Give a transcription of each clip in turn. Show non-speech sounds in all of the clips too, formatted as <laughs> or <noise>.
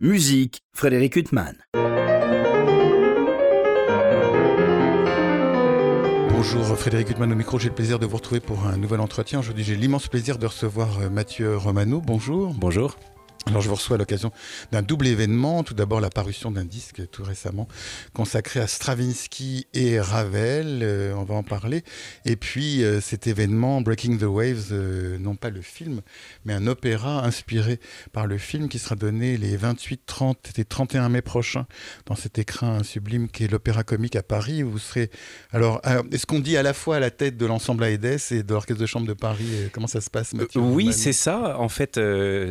Musique, Frédéric Huttman. Bonjour Frédéric Huttman au micro, j'ai le plaisir de vous retrouver pour un nouvel entretien. Aujourd'hui j'ai l'immense plaisir de recevoir euh, Mathieu Romano. Bonjour. Bonjour. Alors je vous reçois à l'occasion d'un double événement. Tout d'abord la parution d'un disque tout récemment consacré à Stravinsky et Ravel. Euh, on va en parler. Et puis euh, cet événement Breaking the Waves, euh, non pas le film, mais un opéra inspiré par le film qui sera donné les 28, 30 et 31 mai prochains dans cet écrin sublime qui est l'Opéra Comique à Paris. Vous serez alors est-ce qu'on dit à la fois à la tête de l'ensemble AEDES et de l'Orchestre de chambre de Paris Comment ça se passe Mathieu Oui, c'est ça. En fait,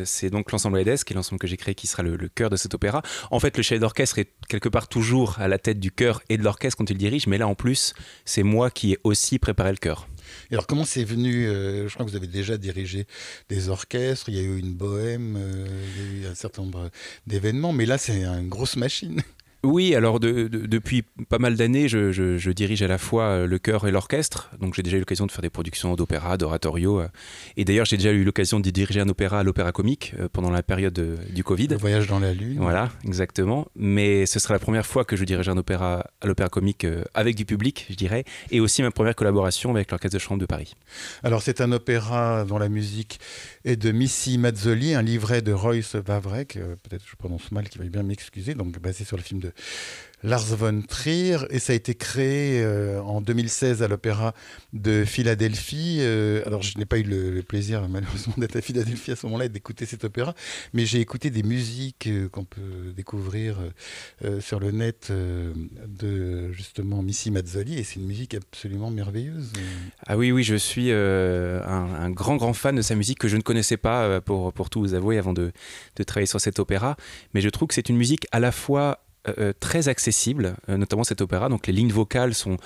c'est donc l'ensemble AEDES qui est l'ensemble que j'ai créé, qui sera le, cœur de cet opéra. En fait, le chef d'orchestre est quelque part toujours à la tête du chœur et de l'orchestre quand il dirige, mais là en plus, c'est moi qui ai aussi préparé le chœur. Et alors comment c'est venu euh, Je crois que vous avez déjà dirigé des orchestres, il y a eu une bohème, euh, il y a eu un certain nombre d'événements, mais là c'est une grosse machine. Oui, alors depuis pas mal d'années, je, dirige à la fois euh, le chœur et l'orchestre. Donc j'ai déjà eu l'occasion de faire des productions d'opéra, d'oratorio. Euh. Et d'ailleurs, j'ai déjà eu l'occasion de diriger un opéra à l'Opéra Comique euh, pendant la période du Covid. Le voyage dans la Lune. Voilà, exactement. Mais ce sera la première fois que je dirige un opéra à l'Opéra Comique avec du public, je dirais. Et aussi ma première collaboration avec l'Orchestre de Chambre de Paris. Alors c'est un opéra dont la musique est de Missy Mazzoli, un livret de Royce Vavrek, peut-être je prononce mal, qui va bien m'excuser, donc basé sur le film de Lars von Trier et ça a été créé euh, en 2016 à l'Opéra de Philadelphie. Euh, alors je n'ai pas eu le, plaisir <laughs> malheureusement d'être à Philadelphie à ce moment-là et d'écouter cet opéra, mais j'ai écouté des musiques euh, qu'on peut découvrir sur le net de justement Missy Mazzoli et c'est une musique absolument merveilleuse. Ah oui oui je suis un, un, grand grand fan de sa musique que je ne connaissais pas pour, pour tout vous avouer avant de, de travailler sur cet opéra, mais je trouve que c'est une musique à la fois euh, euh, très accessible, euh, notamment cet opéra. Donc les lignes vocales sont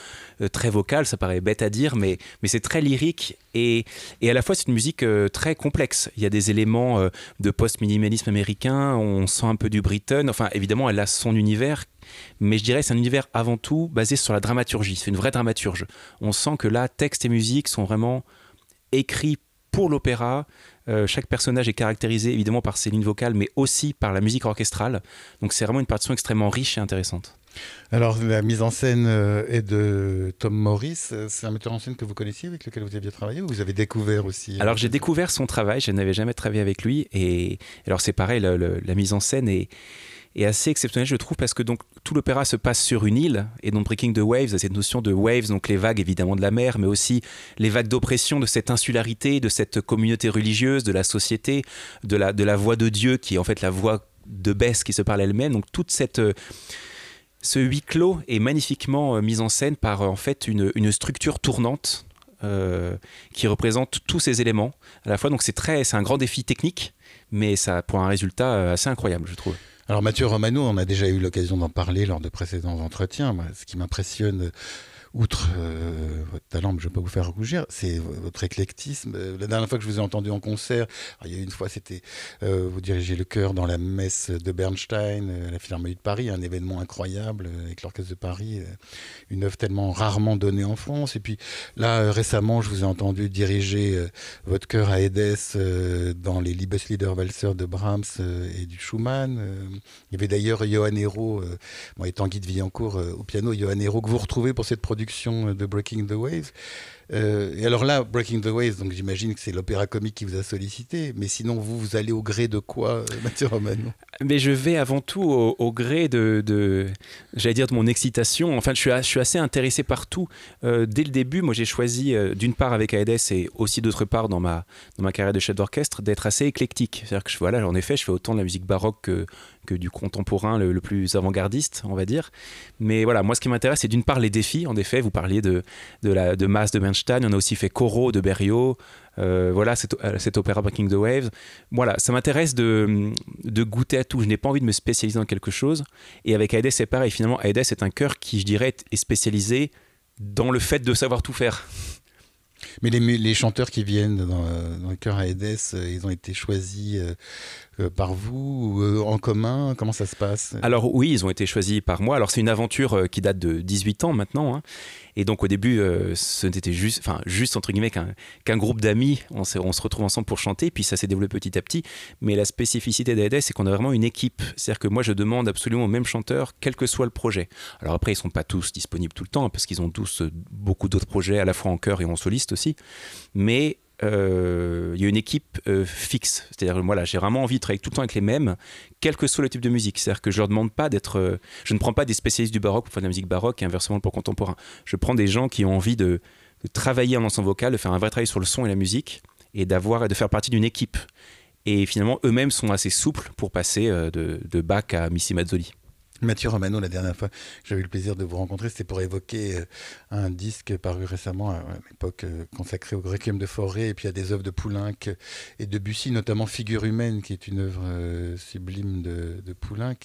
très vocales, ça paraît bête à dire, mais, mais c'est très lyrique et, et, à la fois c'est une musique très complexe. Il y a des éléments de post-minimalisme américain, on sent un peu du Britain. Enfin, évidemment, elle a son univers mais je dirais c'est un univers avant tout basé sur la dramaturgie. C'est une vraie dramaturge. On sent que là, texte et musique sont vraiment écrits pour l'opéra. Euh, chaque personnage est caractérisé évidemment par ses lignes vocales, mais aussi par la musique orchestrale. Donc c'est vraiment une partition extrêmement riche et intéressante. Alors la mise en scène euh, est de Tom Morris. C'est un metteur en scène que vous connaissiez, avec lequel vous aviez travaillé, ou vous avez découvert aussi Alors j'ai découvert son travail. Je n'avais jamais travaillé avec lui, et alors c'est pareil, la mise en scène est est assez exceptionnel, je trouve, parce que donc tout l'opéra se passe sur une île, et donc Breaking the Waves, cette notion de waves, donc les vagues évidemment de la mer, mais aussi les vagues d'oppression de cette insularité, de cette communauté religieuse, de la société, de la, voix de Dieu, qui est en fait la voix de Bess qui se parle elle-même. Donc toute cette euh, ce huis clos est magnifiquement euh, mis en scène par euh, en fait une, une structure tournante qui représente tous ces éléments à la fois. Donc c'est très, c'est un grand défi technique, mais ça pour un résultat assez incroyable, je trouve. Alors Mathieu Romano, on a déjà eu l'occasion d'en parler lors de précédents entretiens. ce qui m'impressionne outre euh, votre talent, je ne vais pas vous faire rougir, c'est votre éclectisme. Euh, la dernière fois que je vous ai entendu en concert, il y a une fois, c'était euh, vous dirigez le chœur dans la messe de Bernstein, à la Philharmonie de Paris, un événement incroyable avec l'Orchestre de Paris, une œuvre tellement rarement donnée en France. Et puis là, récemment, je vous ai entendu diriger votre chœur à Edès dans les Liebeslieder-Walzer de Brahms et du Schumann. il y avait d'ailleurs Johan Hérault, moi étant guide Villancourt au piano, Johan Hérault que vous retrouvez pour cette production de Breaking the Waves. Euh, et alors là, Breaking the Waves, donc j'imagine que c'est l'opéra comique qui vous a sollicité, mais sinon vous, vous allez au gré de quoi, euh, <laughs> Mathieu Romano? Mais je vais avant tout au, gré de, j'allais dire, de mon excitation. Enfin, je suis, je assez intéressé par tout. Euh, dès le début, moi j'ai choisi, d'une part avec AEDES et aussi d'autre part dans ma, dans ma carrière de chef d'orchestre, d'être assez éclectique. C'est-à-dire que voilà, en effet, je fais autant de la musique baroque que, que du contemporain le, plus avant-gardiste, on va dire. Mais voilà, moi ce qui m'intéresse, c'est d'une part les défis. En effet, vous parliez de, de, la, de Mass de Bernstein, on a aussi fait Corot de Berriot, euh, voilà, euh, cet, opéra Breaking the Waves. Voilà, ça m'intéresse de, de, goûter à tout. Je n'ai pas envie de me spécialiser dans quelque chose. Et avec Aedes, c'est pareil. Finalement, Aedes est un chœur qui, je dirais, est spécialisé dans le fait de savoir tout faire. Mais les, les, chanteurs qui viennent dans, dans le chœur Aedes, euh, ils ont été choisis par vous, en commun Comment ça se passe? Alors oui, ils ont été choisis par moi. Alors c'est une aventure qui date de 18 ans maintenant. Hein. Et donc au début, ce n'était juste, enfin juste entre guillemets qu'un groupe d'amis. On, se retrouve ensemble pour chanter, puis ça s'est développé petit à petit. Mais la spécificité d'AEDES, c'est qu'on a vraiment une équipe. C'est-à-dire que moi, je demande absolument au même chanteur, quel que soit le projet. Alors après, ils sont pas tous disponibles tout le temps, parce qu'ils ont tous beaucoup d'autres projets, à la fois en chœur et en soliste aussi. Mais euh, il y a une équipe euh, fixe. C'est-à-dire, voilà, j'ai vraiment envie de travailler tout le temps avec les mêmes, quel que soit le type de musique. C'est-à-dire que je leur demande pas d'être. Euh, je ne prends pas des spécialistes du baroque pour faire de la musique baroque et inversement pour contemporain. Je prends des gens qui ont envie de, travailler en ensemble vocal, de faire un vrai travail sur le son et la musique et d'avoir de faire partie d'une équipe. Et finalement, eux-mêmes sont assez souples pour passer de, de Bach à Missy Mazzoli. Mathieu Romano, la dernière fois que j'avais eu le plaisir de vous rencontrer, c'était pour évoquer euh, un disque paru récemment, à l'époque euh, consacré au Requiem de Forêt, et puis à des œuvres de Poulenc et de Bussy, notamment Figure humaine, qui est une œuvre euh, sublime de, de Poulenc.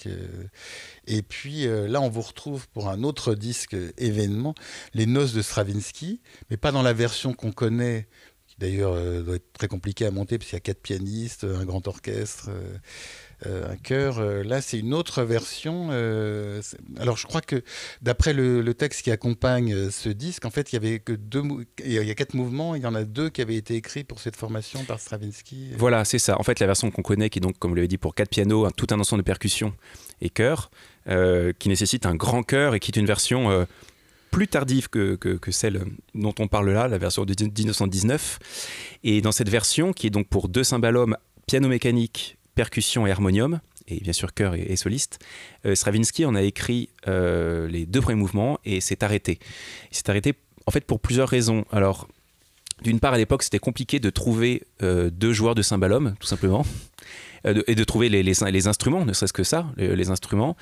Et puis là, on vous retrouve pour un autre disque événement, Les Noces de Stravinsky, mais pas dans la version qu'on connaît qui d'ailleurs doit être très compliqué à monter, parce qu'il y a quatre pianistes, un grand orchestre. Euh, un chœur. Euh, là, c'est une autre version. Euh, alors, je crois que d'après le, texte qui accompagne ce disque, en fait, il y avait que deux. Il y a quatre mouvements. Il y en a deux qui avaient été écrits pour cette formation par Stravinsky. Voilà, c'est ça. En fait, la version qu'on connaît, qui est donc, comme vous l'avez dit, pour quatre pianos, tout un ensemble de percussions et chœurs, qui nécessite un grand chœur et qui est une version plus tardive que, celle dont on parle là, la version de 1919. Et dans cette version, qui est donc pour deux cymbales piano mécanique, percussion et harmonium, et bien sûr chœur et, soliste, euh, Stravinsky en a écrit euh, les deux premiers mouvements et s'est arrêté. Il s'est arrêté en fait pour plusieurs raisons. Alors, d'une part, à l'époque, c'était compliqué de trouver euh, deux joueurs de cymbalum, tout simplement, <laughs> et de trouver les, les, instruments, ne serait-ce que ça, les, instruments,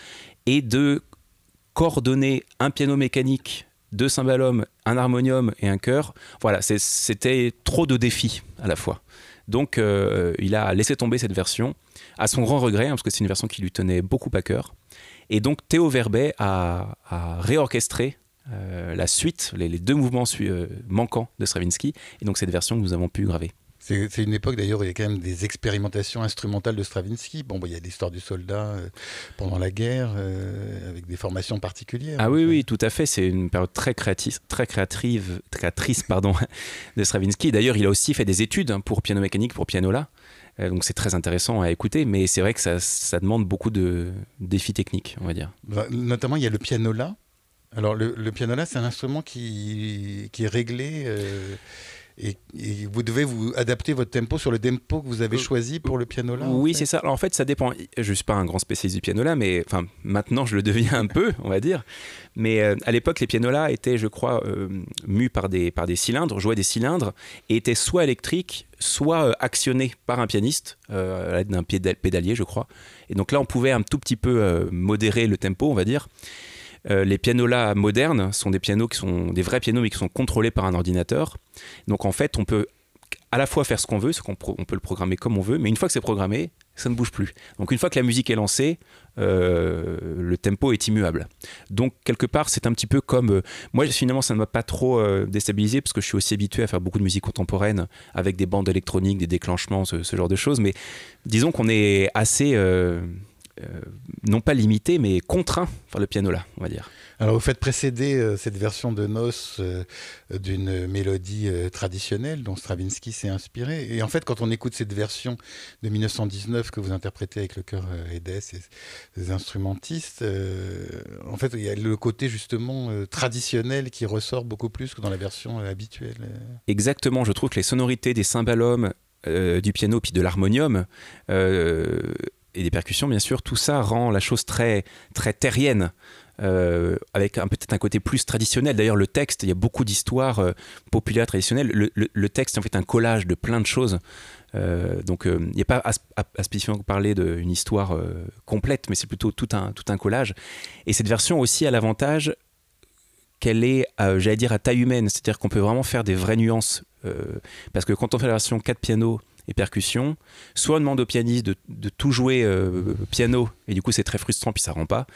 et de coordonner un piano mécanique, deux cymbalums, un harmonium et un chœur. Voilà, c'était trop de défis à la fois. Donc, il a laissé tomber cette version à son grand regret, hein, parce que c'est une version qui lui tenait beaucoup à cœur. Et donc Théo Verbet a, réorchestré euh, la suite, les, deux mouvements euh, manquants de Stravinsky, et donc cette version que nous avons pu graver. C'est une époque d'ailleurs où il y a quand même des expérimentations instrumentales de Stravinsky. Bon, bah, il y a l'histoire du soldat euh, pendant la guerre, avec des formations particulières. Ah oui, oui, tout à fait. C'est une période très, créative, très créatrice, créatrice pardon, <laughs> de Stravinsky. D'ailleurs, il a aussi fait des études hein, pour piano mécanique, pour pianola. Euh, donc c'est très intéressant à écouter, mais c'est vrai que ça, ça, demande beaucoup de défis techniques, on va dire. Bah, notamment, il y a le pianola. Alors le, le pianola, c'est un instrument qui, qui est réglé. Euh, et, vous devez vous adapter votre tempo sur le tempo que vous avez euh, choisi pour le piano là Oui, c'est ça. en fait, ça dépend. Je ne suis pas un grand spécialiste du piano là, mais enfin, maintenant je le deviens un peu, on va dire. Mais euh, à l'époque, les pianolas étaient, je crois, euh, mus par des, par des cylindres, jouaient des cylindres, et étaient soit électriques, soit actionnés par un pianiste, à l'aide d'un pédalier, je crois. Et donc là, on pouvait un tout petit peu modérer le tempo, on va dire. Euh, les pianos-là modernes sont des pianos qui sont des vrais pianos mais qui sont contrôlés par un ordinateur. Donc en fait, on peut à la fois faire ce qu'on veut, ce qu'on on peut le programmer comme on veut, mais une fois que c'est programmé, ça ne bouge plus. Donc une fois que la musique est lancée, euh, le tempo est immuable. Donc quelque part, c'est un petit peu comme... Euh, moi, finalement, ça ne m'a pas trop déstabilisé, parce que je suis aussi habitué à faire beaucoup de musique contemporaine, avec des bandes électroniques, des déclenchements, ce, genre de choses. Mais disons qu'on est assez non pas limité, mais contraint par le piano là, on va dire. Alors vous faites précéder euh, cette version de Noce euh, d'une mélodie traditionnelle dont Stravinsky s'est inspiré. Et en fait, quand on écoute cette version de 1919 que vous interprétez avec le chœur Edes et les instrumentistes, en fait, il y a le côté justement traditionnel qui ressort beaucoup plus que dans la version habituelle. Exactement, je trouve que les sonorités des cymbalums du piano puis de l'harmonium et des percussions, bien sûr, tout ça rend la chose très, très terrienne. Euh, avec peut-être un côté plus traditionnel. D'ailleurs, le texte, il y a beaucoup d'histoires euh, populaires traditionnelles. Le, texte est en fait un collage de plein de choses. Euh, donc, il n'y a pas à, spécifiquement parler d'une histoire complète, mais c'est plutôt tout un, tout un collage. Et cette version aussi a l'avantage qu'elle est, j'allais dire, à taille humaine. C'est-à-dire qu'on peut vraiment faire des vraies nuances. parce que quand on fait la version 4 pianos, et percussions. Soit on demande au pianiste de, tout jouer euh, piano, et du coup c'est très frustrant, puis ça rend pas.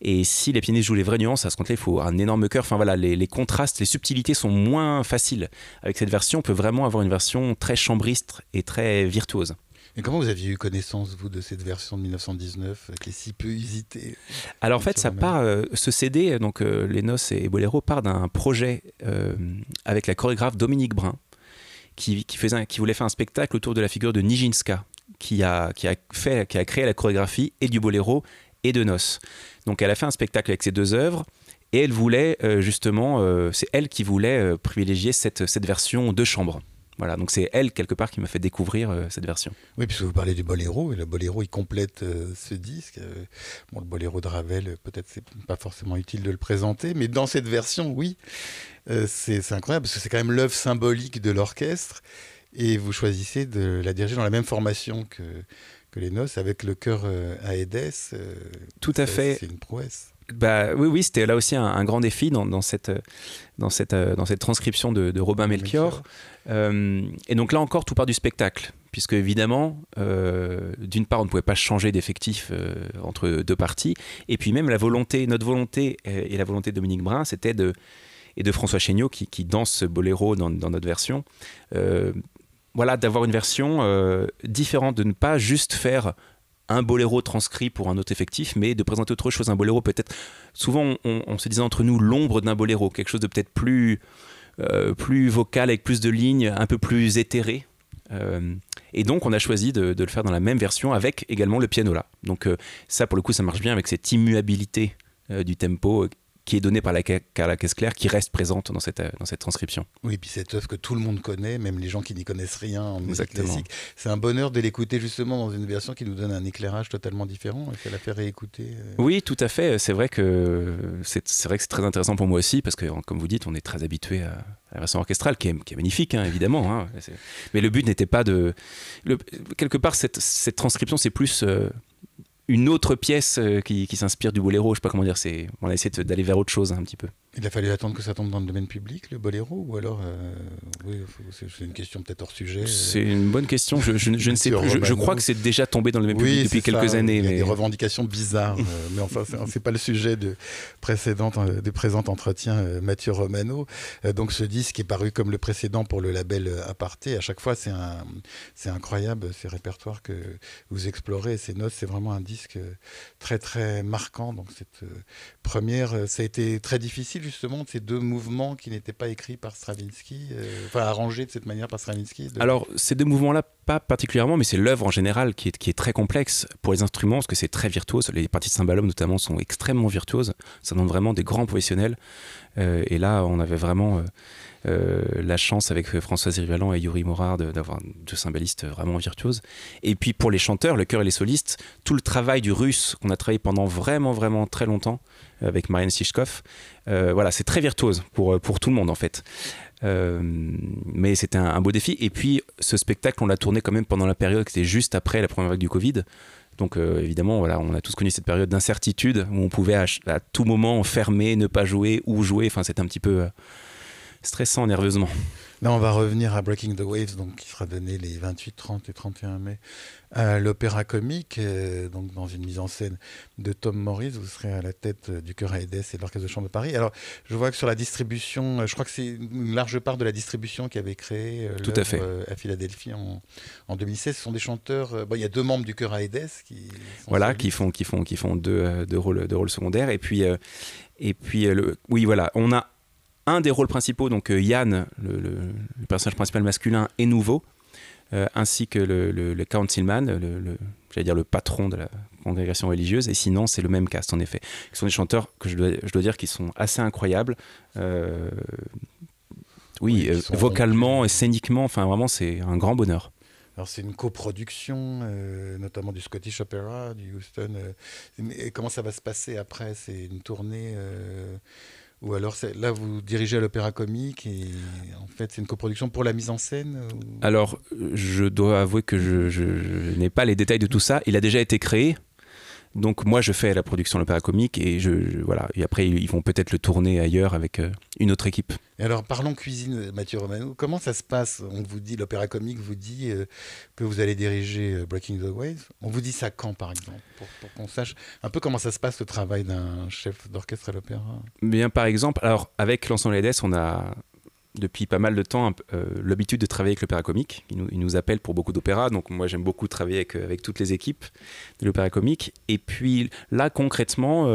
Et si les pianistes jouent les vraies nuances, à ce compte-là, il faut un énorme cœur. Enfin voilà, les, contrastes, les subtilités sont moins faciles. Avec cette version, on peut vraiment avoir une version très chambriste et très virtuose. Et comment vous aviez eu connaissance, vous, de cette version de 1919 qui est si peu usitée Alors en fait, ça part, ce CD, donc Les Noces et Boléro, part d'un projet avec la chorégraphe Dominique Brun, qui, faisait, qui voulait faire un spectacle autour de la figure de Nijinska, qui a, qui a, fait, qui a créé la chorégraphie et du boléro et de noces. Donc elle a fait un spectacle avec ces deux œuvres et elle voulait euh, justement, euh, c'est elle qui voulait euh, privilégier cette, cette version de chambre. Voilà, donc c'est elle quelque part qui m'a fait découvrir cette version. Oui, puisque vous parlez du boléro, et le boléro il complète ce disque. bon, le boléro de Ravel, peut-être c'est pas forcément utile de le présenter, mais dans cette version, oui, c'est incroyable parce que c'est quand même l'œuvre symbolique de l'orchestre et vous choisissez de la diriger dans la même formation que, que les noces, avec le chœur euh, à. Euh, Tout à fait. C'est une prouesse. Bah, oui, oui, c'était là aussi un, grand défi dans, dans, cette, dans, cette, euh, dans cette transcription de, Robin Melchior. et donc là encore, tout part du spectacle, puisque évidemment, d'une part, on ne pouvait pas changer d'effectif entre deux parties, et puis même la volonté, notre volonté et, la volonté de Dominique Brun, c'était de et de François Chéniaud qui, qui danse ce boléro dans, dans notre version, voilà, d'avoir une version euh, différente, de ne pas juste faire un boléro transcrit pour un autre effectif, mais de présenter autre chose, un boléro peut-être. Souvent, on, se disait entre nous l'ombre d'un boléro, quelque chose de peut-être plus, euh, plus vocal, avec plus de lignes, un peu plus éthéré. Euh, et donc, on a choisi de, le faire dans la même version avec également le piano là. Donc, ça, pour le coup, ça marche bien avec cette immuabilité du tempo qui est donnée par la, la Caisse Claire, qui reste présente dans cette, dans cette transcription. Oui, et puis cette œuvre que tout le monde connaît, même les gens qui n'y connaissent rien en musique classique. C'est un bonheur de l'écouter justement dans une version qui nous donne un éclairage totalement différent et qu'elle a fait réécouter. Euh. Oui, tout à fait. C'est vrai que c'est vrai que c'est très intéressant pour moi aussi parce que, comme vous dites, on est très habitué à, la version orchestrale qui est, qui est magnifique, hein, évidemment. Hein. Mais le but n'était pas de. Le, quelque part, cette, cette transcription, c'est plus. Euh, une autre pièce euh, qui, qui s'inspire du boléro, je sais pas comment dire, c'est on a essayé d'aller vers autre chose un petit peu. Il a fallu attendre que ça tombe dans le domaine public, le boléro Ou alors, euh, oui, c'est une question peut-être hors sujet. Euh. C'est une bonne question. Je, je, ne <laughs> sais plus. Je, crois que c'est déjà tombé dans le domaine public depuis quelques années. Il y a des revendications bizarres. Euh, mais enfin, c'est pas le sujet de précédent, des présents entretiens Mathieu Romano. donc, ce disque est paru comme le précédent pour le label Aparté. À chaque fois, c'est incroyable ces répertoires que vous explorez. Ces notes, c'est vraiment un disque très, très marquant. Donc, cette première, ça a été très difficile justement de ces deux mouvements qui n'étaient pas écrits par Stravinsky, euh, enfin arrangés de cette manière par Stravinsky Alors, ces deux mouvements-là, pas particulièrement, mais c'est l'œuvre en général qui est, qui est très complexe pour les instruments, parce que c'est très virtuose. Les parties de cymbalum, notamment, sont extrêmement virtuoses. Ça donne vraiment des grands professionnels. Euh, et là, on avait vraiment euh, la chance avec Françoise Rivalan et Yuri Morard d'avoir deux cymbalistes vraiment virtuoses. Et puis pour les chanteurs, le chœur et les solistes, tout le travail du russe qu'on a travaillé pendant vraiment, vraiment très longtemps avec Marianne Sishkov, euh, voilà, c'est très virtuose pour, pour tout le monde en fait. Mais c'était un, beau défi. Et puis, ce spectacle, on l'a tourné quand même pendant la période qui était juste après la première vague du Covid. Donc euh, évidemment, voilà, on a tous connu cette période d'incertitude où on pouvait à, tout moment fermer, ne pas jouer ou jouer. Enfin, c'était un petit peu euh, stressant nerveusement. Là, on va revenir à Breaking the Waves, donc, qui sera donné les 28, 30 et 31 mai à l'Opéra Comique, euh, donc dans une mise en scène de Tom Morris. Vous serez à la tête du Chœur Aedes et de l'Orchestre de Chambre de Paris. Alors, je vois que sur la distribution, je crois que c'est une large part de la distribution qui avait créé Tout à, fait. à Philadelphie en, en, 2016. Ce sont des chanteurs. bon, il y a deux membres du Chœur Aedes qui. Voilà, qui font, qui font, qui font deux, deux, rôles, deux rôles secondaires. Et puis, et puis le, oui, voilà, on a un des rôles principaux, donc euh, Yann, le, personnage principal masculin, est nouveau, euh, ainsi que le, le, councilman, le, j'allais dire le patron de la congrégation religieuse, et sinon c'est le même cast en effet. Ce sont des chanteurs que je dois, je dois dire qui sont assez incroyables. Euh, oui, vocalement et scéniquement, enfin vraiment c'est un grand bonheur. Alors c'est une coproduction, notamment du Scottish Opera, du Houston. et comment ça va se passer après? C'est une tournée ou alors là, vous dirigez à l'Opéra Comique et en fait, c'est une coproduction pour la mise en scène Alors, je dois avouer que je n'ai pas les détails de tout ça. Il a déjà été créé. Donc moi, je fais la production de l'opéra comique et je, voilà. Et après, ils vont peut-être le tourner ailleurs avec euh, une autre équipe. Et alors, parlons cuisine, Mathieu Romano. Comment ça se passe? On vous dit, l'opéra comique vous dit euh, que vous allez diriger euh, Breaking the Waves. On vous dit ça quand, par exemple, pour, qu'on sache un peu comment ça se passe le travail d'un chef d'orchestre à l'opéra? Bien, par exemple, alors avec l'ensemble EDS, on a depuis pas mal de temps l'habitude de travailler avec l'opéra comique. Il nous, il nous, appelle pour beaucoup d'opéras, donc moi j'aime beaucoup travailler avec, toutes les équipes de l'opéra comique. Et puis là concrètement,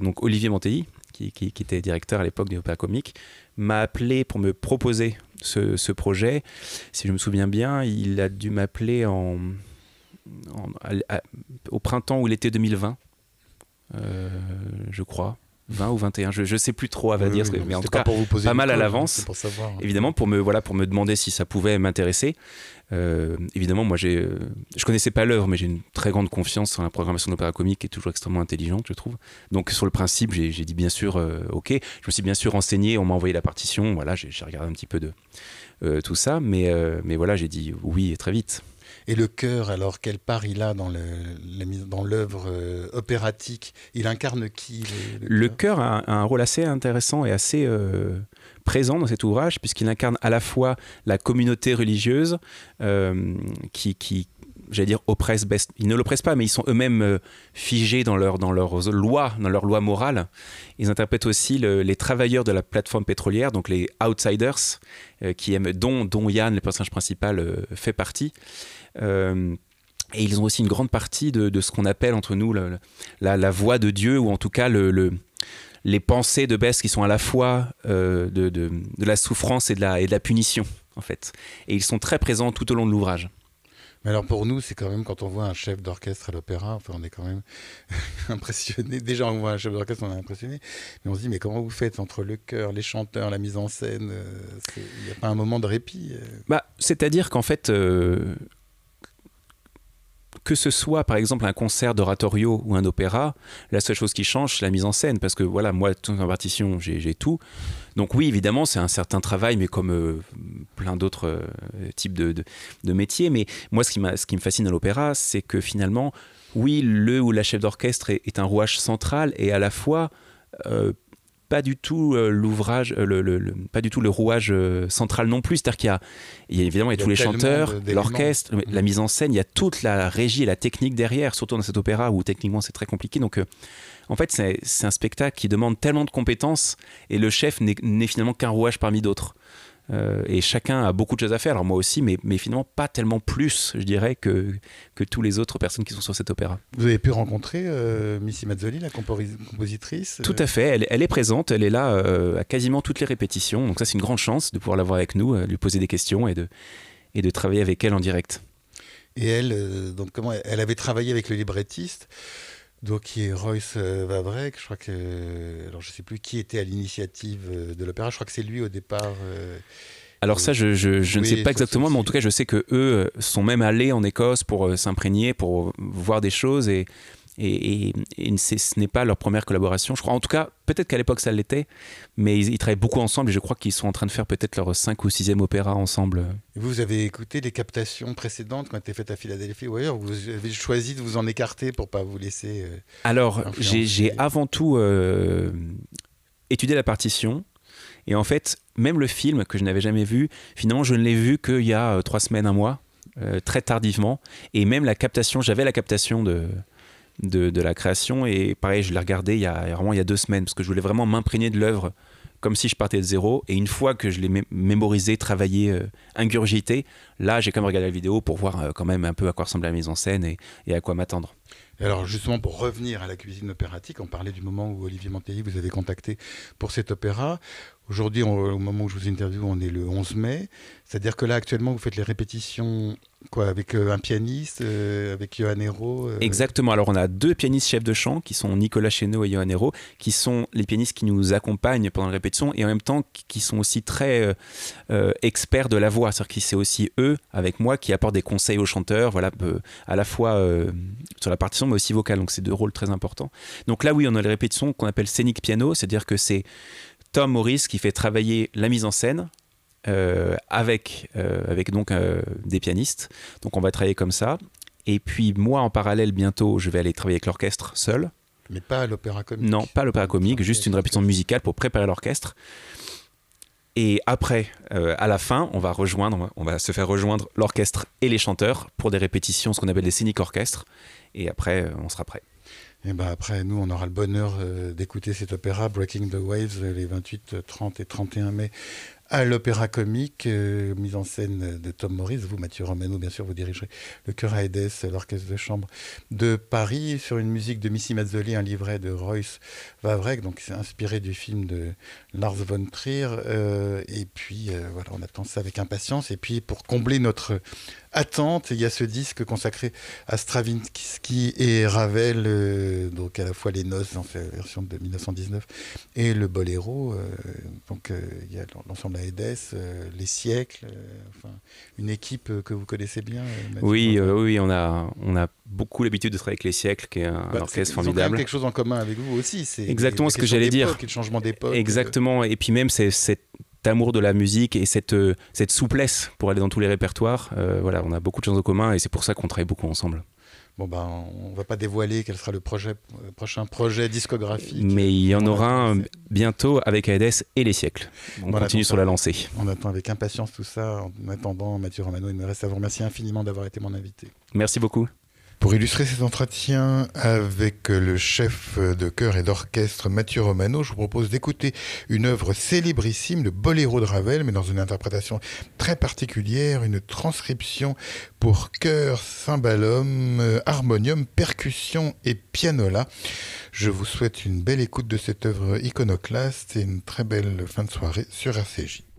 donc Olivier Mantelli, qui, était directeur à l'époque de l'opéra comique, m'a appelé pour me proposer ce, ce, projet. Si je me souviens bien, il a dû m'appeler en, au printemps ou l'été 2020, euh, je crois. 20 ou 21, je ne sais plus trop à va dire, mais en tout cas, pas mal à l'avance. Évidemment, pour me, voilà, pour me demander si ça pouvait m'intéresser. Euh, évidemment, moi, j'ai, euh, je connaissais pas l'œuvre, mais j'ai une très grande confiance en la programmation d'opéra comique qui est toujours extrêmement intelligente, je trouve. Donc, sur le principe, j'ai, dit bien sûr, OK. Je me suis bien sûr renseigné, on m'a envoyé la partition, voilà, j'ai, regardé un petit peu de tout ça, mais, mais voilà, j'ai dit oui très vite. Et le cœur, alors, quelle part il a dans l'œuvre euh, opératique? Il incarne qui Le, cœur? a, un rôle assez intéressant et assez euh, présent dans cet ouvrage, puisqu'il incarne à la fois la communauté religieuse euh, qui, qui j'allais dire oppresse best. Ils ne l'oppressent pas, mais ils sont eux-mêmes figés dans, leur, dans leurs lois, dans leur loi morale. Ils interprètent aussi les travailleurs de la plateforme pétrolière, donc les outsiders, qui aiment, dont, dont Yann, le personnage principal, fait partie. Euh, et ils ont aussi une grande partie de, ce qu'on appelle entre nous la, la, voix de Dieu, ou en tout cas le, les pensées de Bess qui sont à la fois euh, de, de, la souffrance et de la, et de la punition, en fait. Et ils sont très présents tout au long de l'ouvrage. Mais alors pour nous, c'est quand même quand on voit un chef d'orchestre à l'opéra, enfin on est quand même <laughs> impressionné. Déjà on voit un chef d'orchestre, on est impressionné. Mais on se dit mais comment vous faites entre le chœur, les chanteurs, la mise en scène euh, Il n'y a pas un moment de répit Bah c'est-à-dire qu'en fait que ce soit par exemple un concert d'oratorio ou un opéra, la seule chose qui change, c'est la mise en scène. Parce que voilà, moi, tout en partition, j'ai tout. Donc oui, évidemment, c'est un certain travail, mais comme euh, plein d'autres euh, types de, de, métiers. Mais moi, ce qui, ce qui me fascine à l'opéra, c'est que finalement, oui, le ou la chef d'orchestre est, un rouage central et à la fois... Euh, pas du tout euh, l'ouvrage, euh, le, pas du tout le rouage euh, central non plus. C'est-à-dire qu'il y a, il y a évidemment il y a tous les chanteurs, l'orchestre, la mise en scène, il y a toute la régie et la technique derrière, surtout dans cet opéra où techniquement c'est très compliqué. Donc en fait, c'est un spectacle qui demande tellement de compétences et le chef n'est finalement qu'un rouage parmi d'autres. Euh, et chacun a beaucoup de choses à faire, alors moi aussi, mais, mais finalement pas tellement plus, je dirais, que, que tous les autres personnes qui sont sur cet opéra. Vous avez pu rencontrer euh, Missy Mazzoli, la compositrice Tout à fait, elle, elle, est présente, elle est là euh, à quasiment toutes les répétitions, donc ça c'est une grande chance de pouvoir l'avoir avec nous, lui poser des questions et de, et de travailler avec elle en direct. Et elle, donc comment elle avait travaillé avec le librettiste donc qui est Royce euh, Vavrek, je crois que alors je sais plus qui était à l'initiative euh, de l'opéra, je crois que c'est lui au départ. Euh, alors ça, je, je, ne sais pas exactement, mais en tout cas, je sais que eux sont même allés en Écosse pour s'imprégner, pour voir des choses et et, ce n'est pas leur première collaboration. Je crois, en tout cas, peut-être qu'à l'époque ça l'était, mais ils, travaillent beaucoup ensemble et je crois qu'ils sont en train de faire peut-être leur 5 ou 6e opéra ensemble. vous avez écouté les captations précédentes qui ont été faites à Philadelphie ou ailleurs Vous avez choisi de vous en écarter pour pas vous laisser. Euh, Alors, j'ai avant tout euh, étudié la partition. Et en fait, même le film que je n'avais jamais vu, finalement, je ne l'ai vu qu'il y a euh, trois semaines, un mois, très tardivement. Et même la captation, j'avais la captation de, de, la création. Et pareil, je l'ai regardé il y, a, vraiment il y a deux semaines parce que je voulais vraiment m'imprégner de l'œuvre comme si je partais de zéro. Et une fois que je l'ai mémorisé, travaillé, euh, ingurgité, là, j'ai quand même regardé la vidéo pour voir euh, quand même un peu à quoi ressemble la mise en scène et à quoi m'attendre. Alors justement, pour revenir à la cuisine opératique, on parlait du moment où Olivier Mantelli vous avez contacté pour cet opéra. Aujourd'hui, au moment où je vous interviewe, on est le 11 mai. C'est-à-dire que là, actuellement, vous faites les répétitions quoi, avec euh, un pianiste, euh, avec Johan Hero euh Exactement. Alors, on a deux pianistes chefs de chant qui sont Nicolas Chéneau et Johan Hero, qui sont les pianistes qui nous accompagnent pendant la répétition et en même temps qui sont aussi très experts de la voix. C'est-à-dire que c'est aussi eux, avec moi, qui apportent des conseils aux chanteurs, voilà, à la fois sur la partition, mais aussi vocale. Donc, c'est deux rôles très importants. Donc là, oui, on a les répétitions qu'on appelle scénique piano, c'est-à-dire que c'est Tom Morris qui fait travailler la mise en scène euh, avec, euh, avec donc euh, des pianistes. Donc on va travailler comme ça. Et puis moi en parallèle bientôt je vais aller travailler avec l'orchestre seul. Mais pas à l'opéra comique. Non, pas à l'opéra comique, juste une répétition musicale pour préparer l'orchestre. Et après, à la fin, on va rejoindre, on va se faire rejoindre l'orchestre et les chanteurs pour des répétitions, ce qu'on appelle des scéniques orchestres. Et après, on sera prêt. Et ben après, nous, on aura le bonheur d'écouter cet opéra Breaking the Waves les 28, 30 et 31 mai à l'Opéra Comique, euh, mise en scène de Tom Morris. Vous, Mathieu Romano, bien sûr, vous dirigerez le chœur Aedes, l'orchestre de chambre de Paris, sur une musique de Missy Mazzoli, un livret de Royce Vavrek, donc c'est inspiré du film de Lars von Trier. Euh, et puis, euh, voilà, on attend ça avec impatience. Et puis, pour combler notre attente. Il y a ce disque consacré à Stravinsky et Ravel, euh, donc à la fois les noces dans cette version de 1919 et le boléro. Euh, donc euh, il y a l'ensemble à Edes, les siècles, enfin, une équipe que vous connaissez bien. oui, oui, on a, on a beaucoup l'habitude de travailler avec les siècles, qui est un bah, orchestre formidable. Ils ont quelque chose en commun avec vous aussi. C'est exactement ce que j'allais dire. Le changement d'époque. Exactement. Et puis même c'est cette amour de la musique et cette, euh, cette souplesse pour aller dans tous les répertoires. Euh, voilà, on a beaucoup de choses en commun et c'est pour ça qu'on travaille beaucoup ensemble. Bon ben, on va pas dévoiler quel sera le projet, euh, prochain projet discographique. Mais il y en aura un bientôt avec Aedes et les siècles. On continue sur la lancée. On attend avec impatience tout ça. En attendant, Mathieu Romano, il me reste à vous remercier infiniment d'avoir été mon invité. Merci beaucoup. Pour illustrer cet entretien avec le chef de chœur et d'orchestre Mathieu Romano, je vous propose d'écouter une œuvre célébrissime, le Boléro de Ravel, mais dans une interprétation très particulière, une transcription pour chœur, cymbalum, harmonium, percussion et pianola. Je vous souhaite une belle écoute de cette œuvre iconoclaste et une très belle fin de soirée sur RCJ.